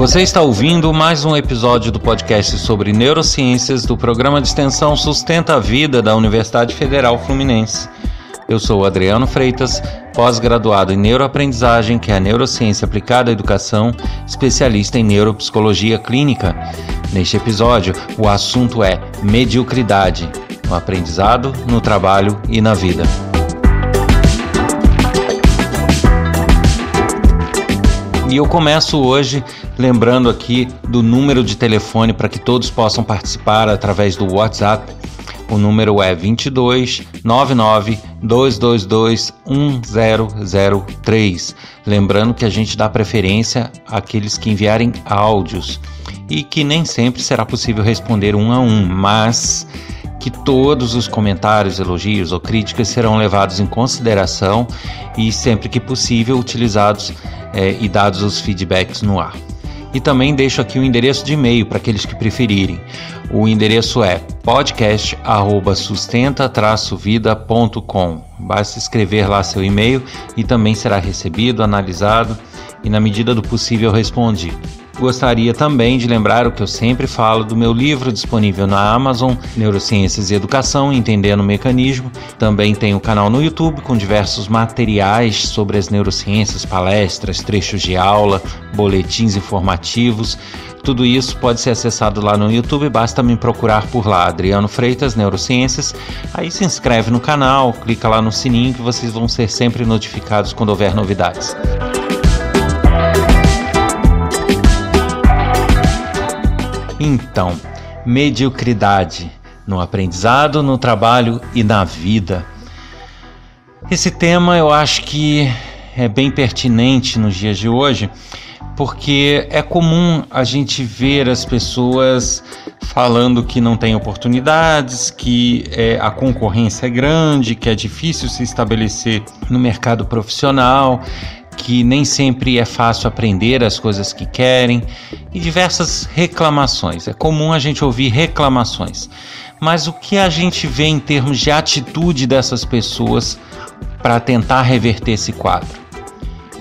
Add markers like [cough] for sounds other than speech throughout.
Você está ouvindo mais um episódio do podcast sobre neurociências do programa de extensão Sustenta a Vida da Universidade Federal Fluminense. Eu sou Adriano Freitas, pós-graduado em neuroaprendizagem, que é a neurociência aplicada à educação, especialista em neuropsicologia clínica. Neste episódio, o assunto é mediocridade no aprendizado, no trabalho e na vida. E eu começo hoje lembrando aqui do número de telefone para que todos possam participar através do WhatsApp. O número é 22 99 222 1003. Lembrando que a gente dá preferência àqueles que enviarem áudios e que nem sempre será possível responder um a um, mas que todos os comentários, elogios ou críticas serão levados em consideração e sempre que possível utilizados é, e dados os feedbacks no ar. E também deixo aqui o endereço de e-mail para aqueles que preferirem. O endereço é podcast@sustenta-vida.com. Basta escrever lá seu e-mail e também será recebido, analisado e na medida do possível respondido. Gostaria também de lembrar o que eu sempre falo do meu livro disponível na Amazon, Neurociências e Educação, Entendendo o Mecanismo. Também tem o canal no YouTube com diversos materiais sobre as neurociências, palestras, trechos de aula, boletins informativos. Tudo isso pode ser acessado lá no YouTube, basta me procurar por lá, Adriano Freitas Neurociências. Aí se inscreve no canal, clica lá no sininho que vocês vão ser sempre notificados quando houver novidades. Então, mediocridade no aprendizado, no trabalho e na vida. Esse tema eu acho que é bem pertinente nos dias de hoje, porque é comum a gente ver as pessoas falando que não tem oportunidades, que é, a concorrência é grande, que é difícil se estabelecer no mercado profissional que nem sempre é fácil aprender as coisas que querem e diversas reclamações. É comum a gente ouvir reclamações. Mas o que a gente vê em termos de atitude dessas pessoas para tentar reverter esse quadro?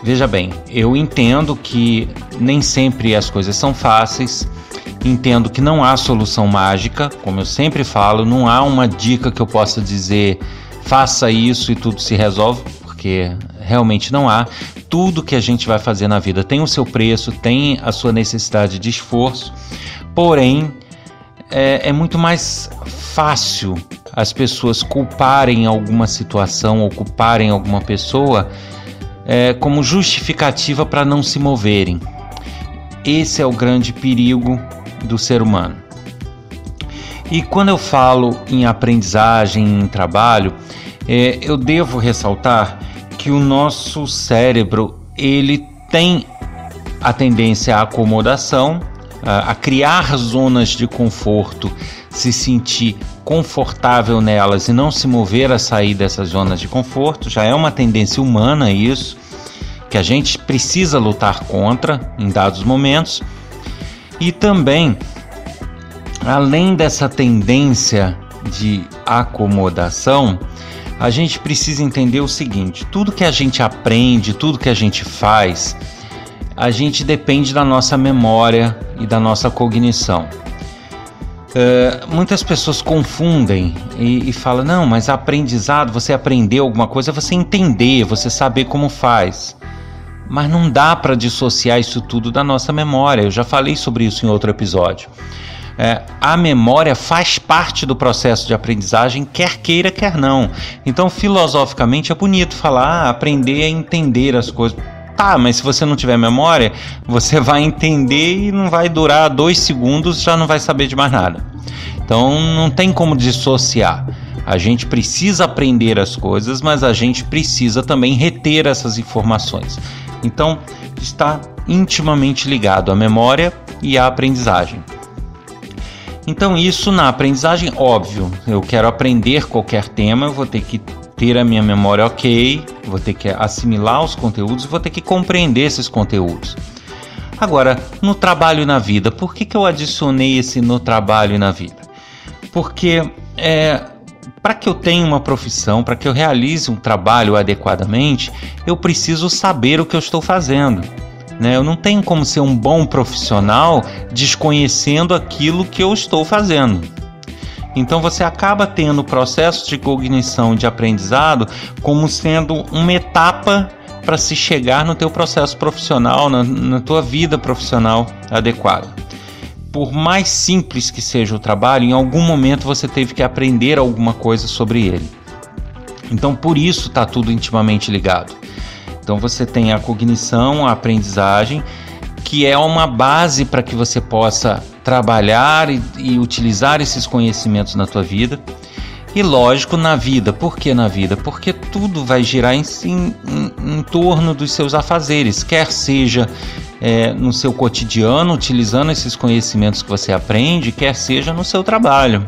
Veja bem, eu entendo que nem sempre as coisas são fáceis, entendo que não há solução mágica, como eu sempre falo, não há uma dica que eu possa dizer faça isso e tudo se resolve, porque realmente não há. Tudo que a gente vai fazer na vida tem o seu preço, tem a sua necessidade de esforço, porém é, é muito mais fácil as pessoas culparem alguma situação ou culparem alguma pessoa é, como justificativa para não se moverem. Esse é o grande perigo do ser humano. E quando eu falo em aprendizagem, em trabalho, é, eu devo ressaltar que o nosso cérebro ele tem a tendência à acomodação, a, criar zonas de conforto, se sentir confortável nelas e não se mover a sair dessas zonas de conforto, já é uma tendência humana isso, que a gente precisa lutar contra em dados momentos. E também, além dessa tendência de acomodação, a gente precisa entender o seguinte: tudo que a gente aprende, tudo que a gente faz, a gente depende da nossa memória e da nossa cognição. Uh, muitas pessoas confundem e, e falam: não, mas aprendizado, você aprender alguma coisa, é você entender, você saber como faz. Mas não dá para dissociar isso tudo da nossa memória. Eu já falei sobre isso em outro episódio é, a memória faz parte do processo de aprendizagem, quer queira, quer não. Então, filosoficamente, é bonito falar, ah, aprender a entender as coisas. Tá, mas se você não tiver memória, [laughs] você vai entender e não vai durar dois segundos, já não vai saber de mais nada. Então, não tem como dissociar. A gente precisa aprender as coisas, mas a gente precisa também reter essas informações. Então, está intimamente ligado à memória e à aprendizagem. Então, isso na aprendizagem, óbvio, eu quero aprender qualquer tema, eu vou ter que ter a minha memória ok, vou ter que assimilar os conteúdos, vou ter que compreender esses conteúdos. Agora, no trabalho e na vida, por que, que eu adicionei esse no trabalho e na vida? Porque é, para que eu tenha uma profissão, para que eu realize um trabalho adequadamente, eu preciso saber o que eu estou fazendo. Né? Eu não tenho como ser um bom profissional desconhecendo aquilo que eu estou fazendo. Então você acaba tendo o processo de cognição de aprendizado como sendo uma etapa para se chegar no teu processo profissional, na, na tua vida profissional adequada. Por mais simples que seja o trabalho, em algum momento você teve que aprender alguma coisa sobre ele. Então por isso está tudo intimamente ligado. Então você tem a cognição, a aprendizagem, que é uma base para que você possa trabalhar e, e, utilizar esses conhecimentos na tua vida. E lógico, na vida. Por que na vida? Porque tudo vai girar em, em, em torno dos seus afazeres, quer seja é, no seu cotidiano, utilizando esses conhecimentos que você aprende, quer seja no seu trabalho.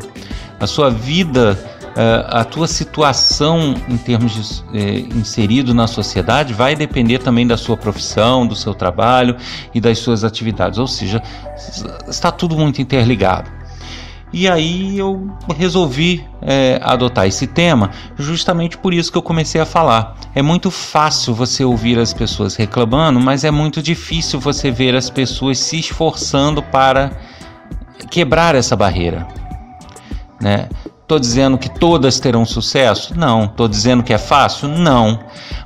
A sua vida a tua situação em termos de eh, inserido na sociedade vai depender também da sua profissão, do seu trabalho e das suas atividades, ou seja, está tudo muito interligado. E aí eu resolvi é, adotar esse tema justamente por isso que eu comecei a falar. É muito fácil você ouvir as pessoas reclamando, mas é muito difícil você ver as pessoas se esforçando para quebrar essa barreira. Né? Estou dizendo que todas terão sucesso? Não. Estou dizendo que é fácil? Não.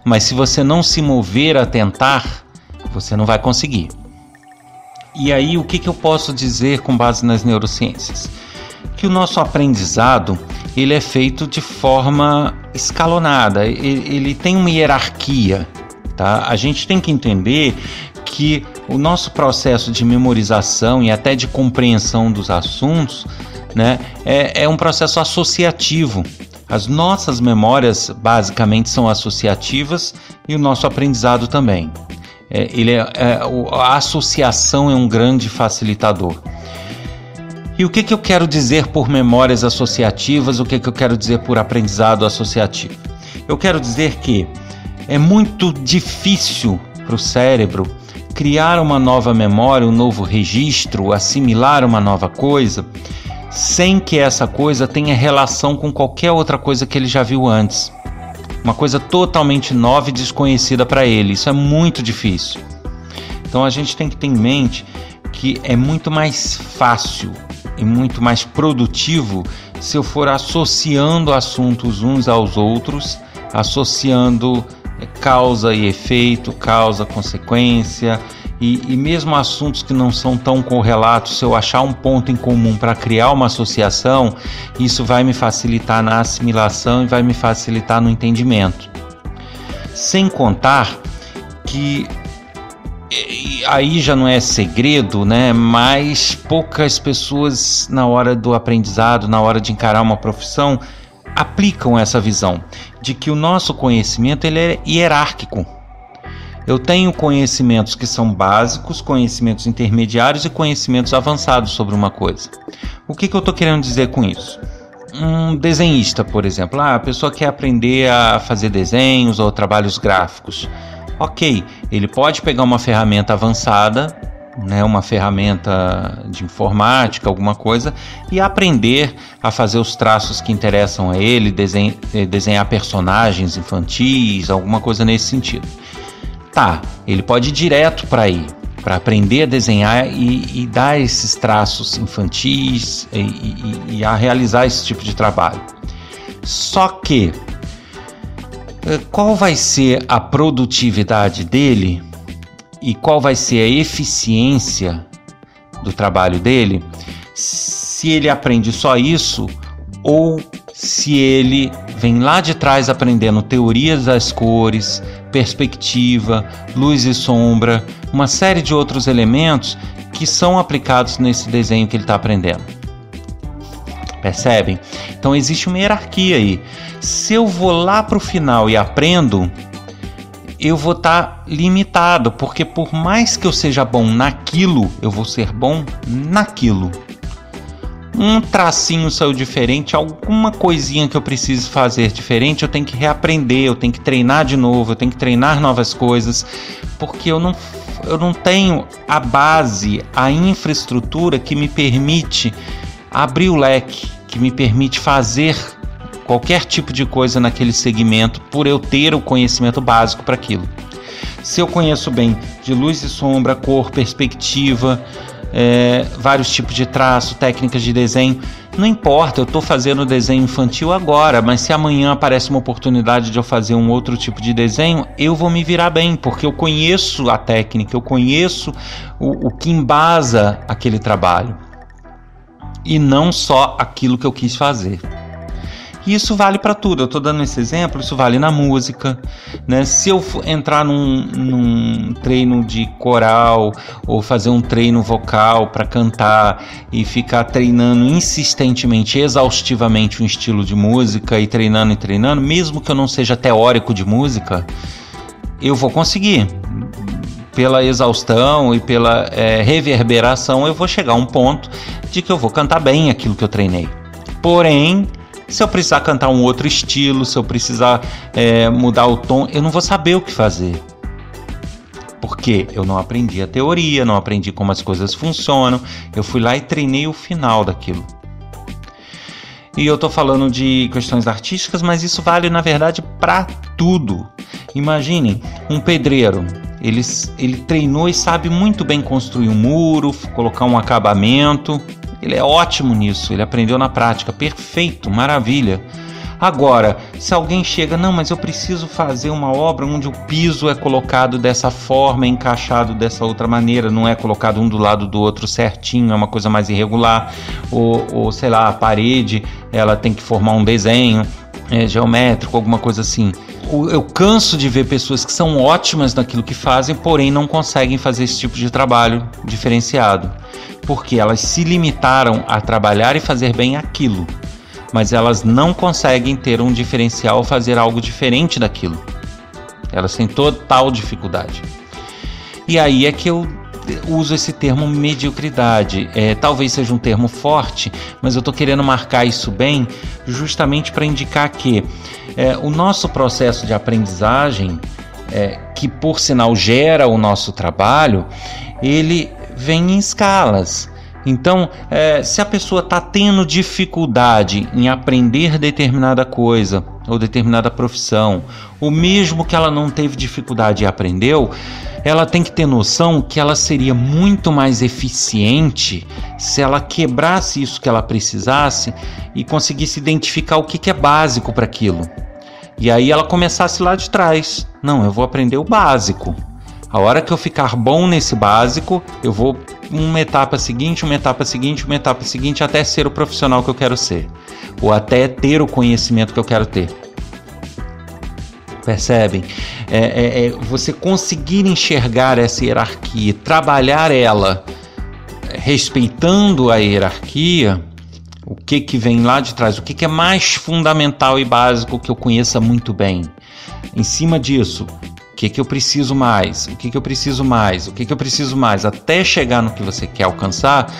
Mas se você não se mover a tentar, você não vai conseguir. E aí, o que, que eu posso dizer com base nas neurociências? Que o nosso aprendizado ele é feito de forma escalonada, ele, ele tem uma hierarquia. Tá? A gente tem que entender que o nosso processo de memorização e até de compreensão dos assuntos né? É, é um processo associativo. As nossas memórias basicamente são associativas e o nosso aprendizado também. É, ele é, é, a associação é um grande facilitador. E o que, que eu quero dizer por memórias associativas? O que, que eu quero dizer por aprendizado associativo? Eu quero dizer que é muito difícil para o cérebro criar uma nova memória, um novo registro, assimilar uma nova coisa, sem que essa coisa tenha relação com qualquer outra coisa que ele já viu antes. Uma coisa totalmente nova e desconhecida para ele. Isso é muito difícil. Então a gente tem que ter em mente que é muito mais fácil e muito mais produtivo se eu for associando assuntos uns aos outros, associando causa e efeito, causa, consequência, e, e, mesmo assuntos que não são tão correlatos, se eu achar um ponto em comum para criar uma associação, isso vai me facilitar na assimilação e vai me facilitar no entendimento. Sem contar que aí já não é segredo, né? Mas poucas pessoas na hora do aprendizado, na hora de encarar uma profissão, aplicam essa visão de que o nosso conhecimento ele é hierárquico. Eu tenho conhecimentos que são básicos, conhecimentos intermediários e conhecimentos avançados sobre uma coisa. O que, que eu estou querendo dizer com isso? Um desenhista, por exemplo, ah, a pessoa quer aprender a fazer desenhos ou trabalhos gráficos. Ok, ele pode pegar uma ferramenta avançada, né, uma ferramenta de informática, alguma coisa, e aprender a fazer os traços que interessam a ele, desenhar, desenhar personagens infantis, alguma coisa nesse sentido. Tá, ele pode ir direto para aí, para aprender a desenhar e, e, dar esses traços infantis e, e, e a realizar esse tipo de trabalho. Só que eh, qual vai ser a produtividade dele e qual vai ser a eficiência do trabalho dele se ele aprende só isso ou se ele vem lá de trás aprendendo teorias das cores, perspectiva, luz e sombra, uma série de outros elementos que são aplicados nesse desenho que ele está aprendendo. Percebem? Então existe uma hierarquia aí. Se eu vou lá para o final e aprendo, eu vou estar tá limitado, porque por mais que eu seja bom naquilo, eu vou ser bom naquilo um tracinho saiu diferente, alguma coisinha que eu preciso fazer diferente, eu tenho que reaprender, eu tenho que treinar de novo, eu tenho que treinar novas coisas, porque eu não, eu não tenho a base, a infraestrutura que me permite abrir o leque, que me permite fazer qualquer tipo de coisa naquele segmento por eu ter o conhecimento básico para aquilo. Se eu conheço bem de luz e sombra, cor, perspectiva, é, vários tipos de traço, técnicas de desenho. Não importa, eu estou fazendo desenho infantil agora, mas se amanhã aparece uma oportunidade de eu fazer um outro tipo de desenho, eu vou me virar bem, porque eu conheço a técnica, eu conheço o, o que embasa aquele trabalho. E não só aquilo que eu quis fazer. E isso vale para tudo. Eu estou dando esse exemplo, isso vale na música. Né? Se eu entrar num, num treino de coral ou fazer um treino vocal para cantar e ficar treinando insistentemente, exaustivamente um estilo de música e treinando e treinando, mesmo que eu não seja teórico de música, eu vou conseguir pela exaustão e pela é, reverberação, eu vou chegar a um ponto de que eu vou cantar bem aquilo que eu treinei. Porém, se eu precisar cantar um outro estilo, se eu precisar é, mudar o tom, eu não vou saber o que fazer. Porque eu não aprendi a teoria, não aprendi como as coisas funcionam. Eu fui lá e treinei o final daquilo. E eu estou falando de questões artísticas, mas isso vale na verdade para tudo. Imaginem um pedreiro. Ele, ele treinou e sabe muito bem construir um muro, colocar um acabamento, ele é ótimo nisso, ele aprendeu na prática, perfeito, maravilha. Agora, se alguém chega, não, mas eu preciso fazer uma obra onde o piso é colocado dessa forma, encaixado dessa outra maneira, não é colocado um do lado do outro certinho, é uma coisa mais irregular, ou, ou sei lá, a parede ela tem que formar um desenho é, geométrico, alguma coisa assim. Eu canso de ver pessoas que são ótimas naquilo que fazem, porém não conseguem fazer esse tipo de trabalho diferenciado porque elas se limitaram a trabalhar e fazer bem aquilo, mas elas não conseguem ter um diferencial fazer algo diferente daquilo. Elas têm total dificuldade. E aí é que eu uso esse termo mediocridade. É, talvez seja um termo forte, mas eu estou querendo marcar isso bem, justamente para indicar que é, o nosso processo de aprendizagem, é, que por sinal gera o nosso trabalho, ele vem em escalas. Então, é, se a pessoa está tendo dificuldade em aprender determinada coisa ou determinada profissão, ou mesmo que ela não teve dificuldade e aprendeu, ela tem que ter noção que ela seria muito mais eficiente se ela quebrasse isso que ela precisasse e conseguisse identificar o que, que é básico para aquilo. E aí ela começasse lá de trás. Não, eu vou aprender o básico. A hora que eu ficar bom nesse básico, eu vou uma etapa seguinte, uma etapa seguinte, uma etapa seguinte, até ser o profissional que eu quero ser, ou até ter o conhecimento que eu quero ter. Percebem? É, é, é você conseguir enxergar essa hierarquia, trabalhar ela respeitando a hierarquia, o que que vem lá de trás, o que, que é mais fundamental e básico que eu conheça muito bem. Em cima disso, que, que eu preciso mais? O que, que eu preciso mais? O que, que eu preciso mais? Até chegar no que você quer alcançar,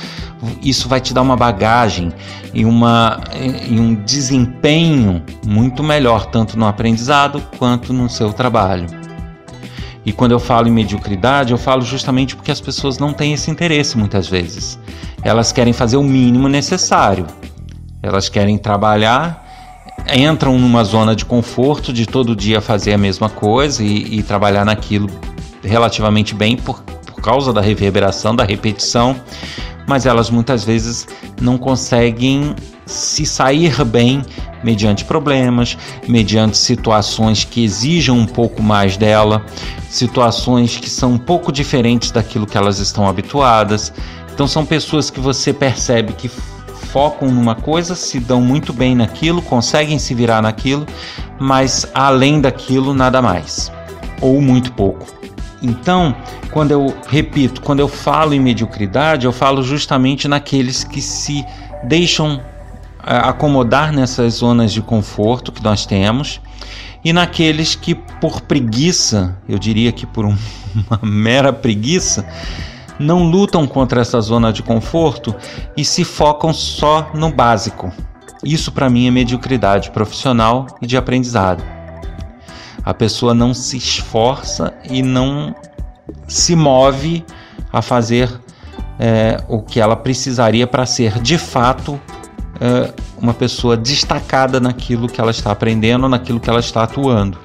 isso vai te dar uma bagagem e, uma, e um desempenho muito melhor, tanto no aprendizado quanto no seu trabalho. E quando eu falo em mediocridade, eu falo justamente porque as pessoas não têm esse interesse muitas vezes. Elas querem fazer o mínimo necessário. Elas querem trabalhar entram numa zona de conforto de todo dia fazer a mesma coisa e, e trabalhar naquilo relativamente bem por, por causa da reverberação, da repetição, mas elas muitas vezes não conseguem se sair bem mediante problemas, mediante situações que exijam um pouco mais dela, situações que são um pouco diferentes daquilo que elas estão habituadas. Então são pessoas que você percebe que focam numa coisa, se dão muito bem naquilo, conseguem se virar naquilo, mas além daquilo, nada mais, ou muito pouco. Então, quando eu repito, quando eu falo em mediocridade, eu falo justamente naqueles que se deixam é, acomodar nessas zonas de conforto que nós temos e naqueles que por preguiça, eu diria que por [laughs] uma mera preguiça, não lutam contra essa zona de conforto e se focam só no básico. Isso para mim é mediocridade profissional e de aprendizado. A pessoa não se esforça e não se move a fazer é, o que ela precisaria para ser de fato é, uma pessoa destacada naquilo que ela está aprendendo, naquilo que ela está atuando.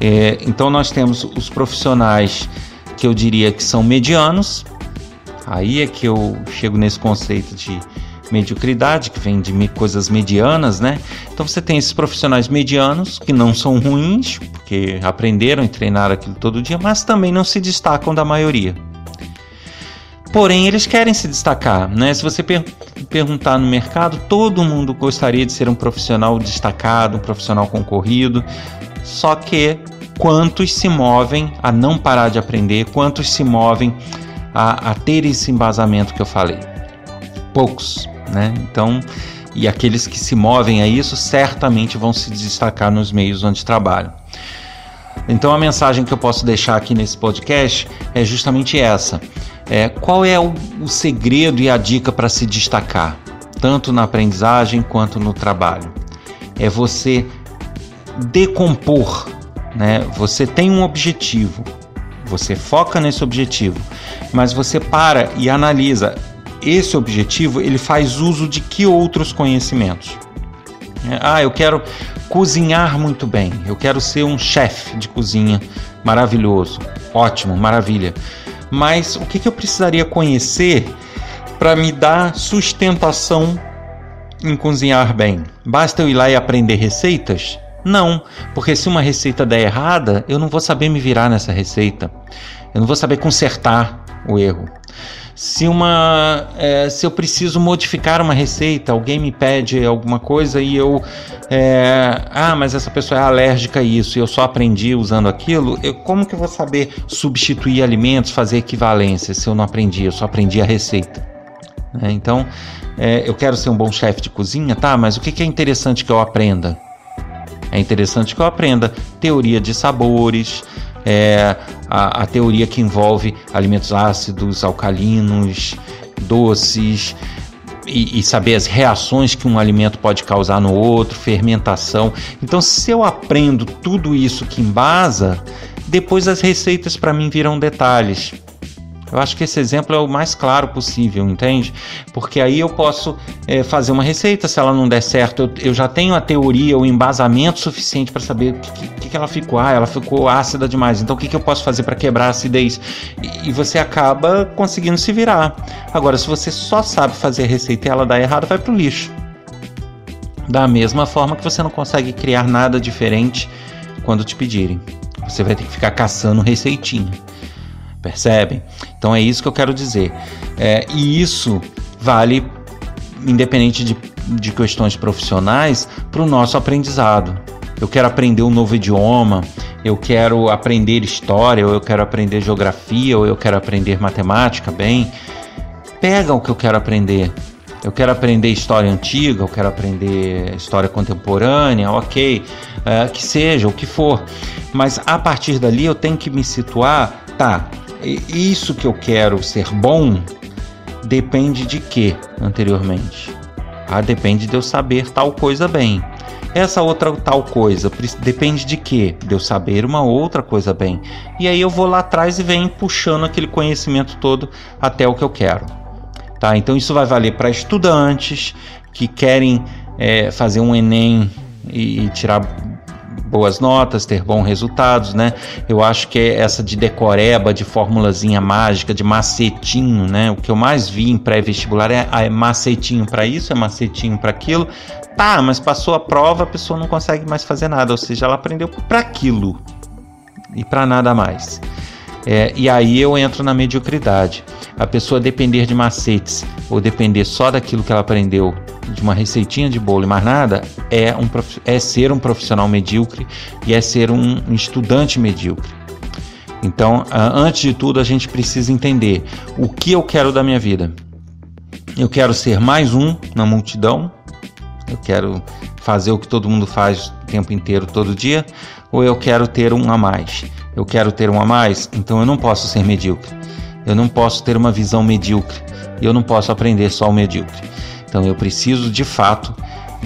É, então nós temos os profissionais que eu diria que são medianos. Aí é que eu chego nesse conceito de mediocridade, que vem de coisas medianas, né? Então você tem esses profissionais medianos que não são ruins, porque aprenderam e treinaram aquilo todo dia, mas também não se destacam da maioria. Porém, eles querem se destacar, né? Se você per perguntar no mercado, todo mundo gostaria de ser um profissional destacado, um profissional concorrido, só que quantos se movem a não parar de aprender, quantos se movem a, a ter esse embasamento que eu falei? Poucos, né? Então, e aqueles que se movem a isso certamente vão se destacar nos meios onde trabalham. Então a mensagem que eu posso deixar aqui nesse podcast é justamente essa. É, qual é o, o segredo e a dica para se destacar, tanto na aprendizagem quanto no trabalho? É você decompor, né? Você tem um objetivo, você foca nesse objetivo, mas você para e analisa esse objetivo, ele faz uso de que outros conhecimentos? É, ah, eu quero cozinhar muito bem, eu quero ser um chefe de cozinha maravilhoso, ótimo, maravilha. Mas o que, que eu precisaria conhecer para me dar sustentação em cozinhar bem? Basta eu ir lá e aprender receitas? Não, porque se uma receita der errada, eu não vou saber me virar nessa receita. Eu não vou saber consertar o erro. Se uma, é, se eu preciso modificar uma receita, alguém me pede alguma coisa e eu, é, ah, mas essa pessoa é alérgica a isso e eu só aprendi usando aquilo, eu, como que eu vou saber substituir alimentos, fazer equivalência se eu não aprendi, eu só aprendi a receita? É, então, é, eu quero ser um bom chefe de cozinha, tá? Mas o que, que é interessante que eu aprenda? É interessante que eu aprenda teoria de sabores, é, a, a teoria que envolve alimentos ácidos, alcalinos, doces, e, e, saber as reações que um alimento pode causar no outro, fermentação. Então, se eu aprendo tudo isso que embasa, depois as receitas para mim viram detalhes. Eu acho que esse exemplo é o mais claro possível, entende? Porque aí eu posso é, fazer uma receita, se ela não der certo, eu, eu já tenho a teoria, o embasamento suficiente para saber o que, que, que, ela ficou. Ah, ela ficou ácida demais, então o que, que eu posso fazer para quebrar a acidez? E, e, você acaba conseguindo se virar. Agora, se você só sabe fazer a receita e ela dá errado, vai pro lixo. Da mesma forma que você não consegue criar nada diferente quando te pedirem. Você vai ter que ficar caçando receitinha. Percebem? Então é isso que eu quero dizer. É, e isso vale, independente de, de questões profissionais, para o nosso aprendizado. Eu quero aprender um novo idioma, eu quero aprender história, ou eu quero aprender geografia, ou eu quero aprender matemática bem. Pega o que eu quero aprender. Eu quero aprender história antiga, eu quero aprender história contemporânea, ok, é, que seja, o que for. Mas a partir dali eu tenho que me situar, tá, isso que eu quero ser bom depende de quê anteriormente? Ah, depende de eu saber tal coisa bem. Essa outra tal coisa depende de quê? De eu saber uma outra coisa bem. E aí eu vou lá atrás e venho puxando aquele conhecimento todo até o que eu quero. Tá? Então isso vai valer para estudantes que querem é, fazer um Enem e, e tirar boas notas, ter bons resultados, né? Eu acho que é essa de decoreba, de formulazinha mágica, de macetinho, né? O que eu mais vi em pré-vestibular é, é macetinho para isso, é macetinho para aquilo. Tá, mas passou a prova, a pessoa não consegue mais fazer nada, ou seja, ela aprendeu para aquilo e para nada mais. É, e aí eu entro na mediocridade. A pessoa depender de macetes ou depender só daquilo que ela aprendeu de uma receitinha de bolo e mais nada é, um, é ser um profissional medíocre e é ser um, estudante medíocre. Então, antes de tudo, a gente precisa entender o que eu quero da minha vida. Eu quero ser mais um na multidão, eu quero fazer o que todo mundo faz o tempo inteiro, todo dia, ou eu quero ter um a mais. Eu quero ter um a mais, então eu não posso ser medíocre. Eu não posso ter uma visão medíocre. Eu não posso aprender só o medíocre. Então eu preciso de fato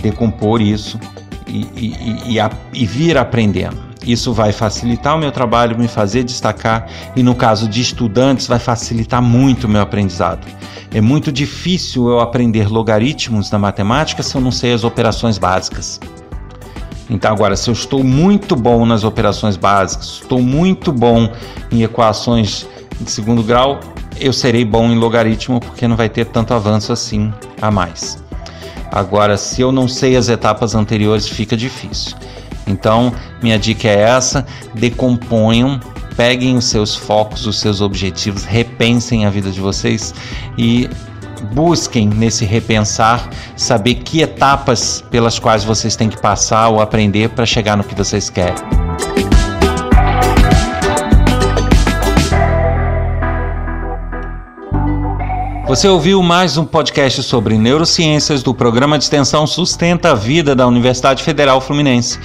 decompor isso e, e, e, a, e vir aprendendo. Isso vai facilitar o meu trabalho, me fazer destacar e, no caso de estudantes, vai facilitar muito o meu aprendizado. É muito difícil eu aprender logaritmos na matemática se eu não sei as operações básicas. Então, agora, se eu estou muito bom nas operações básicas, estou muito bom em equações de segundo grau, eu serei bom em logaritmo porque não vai ter tanto avanço assim a mais. Agora, se eu não sei as etapas anteriores, fica difícil. Então, minha dica é essa: decomponham, peguem os seus focos, os seus objetivos, repensem a vida de vocês e busquem nesse repensar saber que etapas pelas quais vocês têm que passar ou aprender para chegar no que vocês querem. Você ouviu mais um podcast sobre neurociências do programa de extensão Sustenta a Vida da Universidade Federal Fluminense.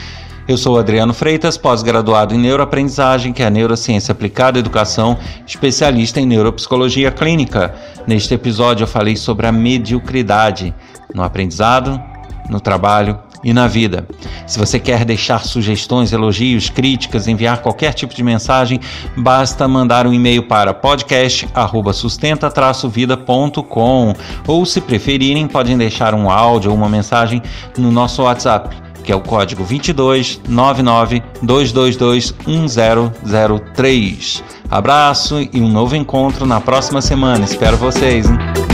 Eu sou Adriano Freitas, pós-graduado em neuroaprendizagem, que é a neurociência aplicada à educação, especialista em neuropsicologia clínica. Neste episódio eu falei sobre a mediocridade no aprendizado, no trabalho e na vida. Se você quer deixar sugestões, elogios, críticas, enviar qualquer tipo de mensagem, basta mandar um e-mail para podcast@sustenta-vida.com ou se preferirem, podem deixar um áudio ou uma mensagem no nosso WhatsApp, que é o código 22 99 222 1003. Abraço e um novo encontro na próxima semana. Espero vocês. Hein?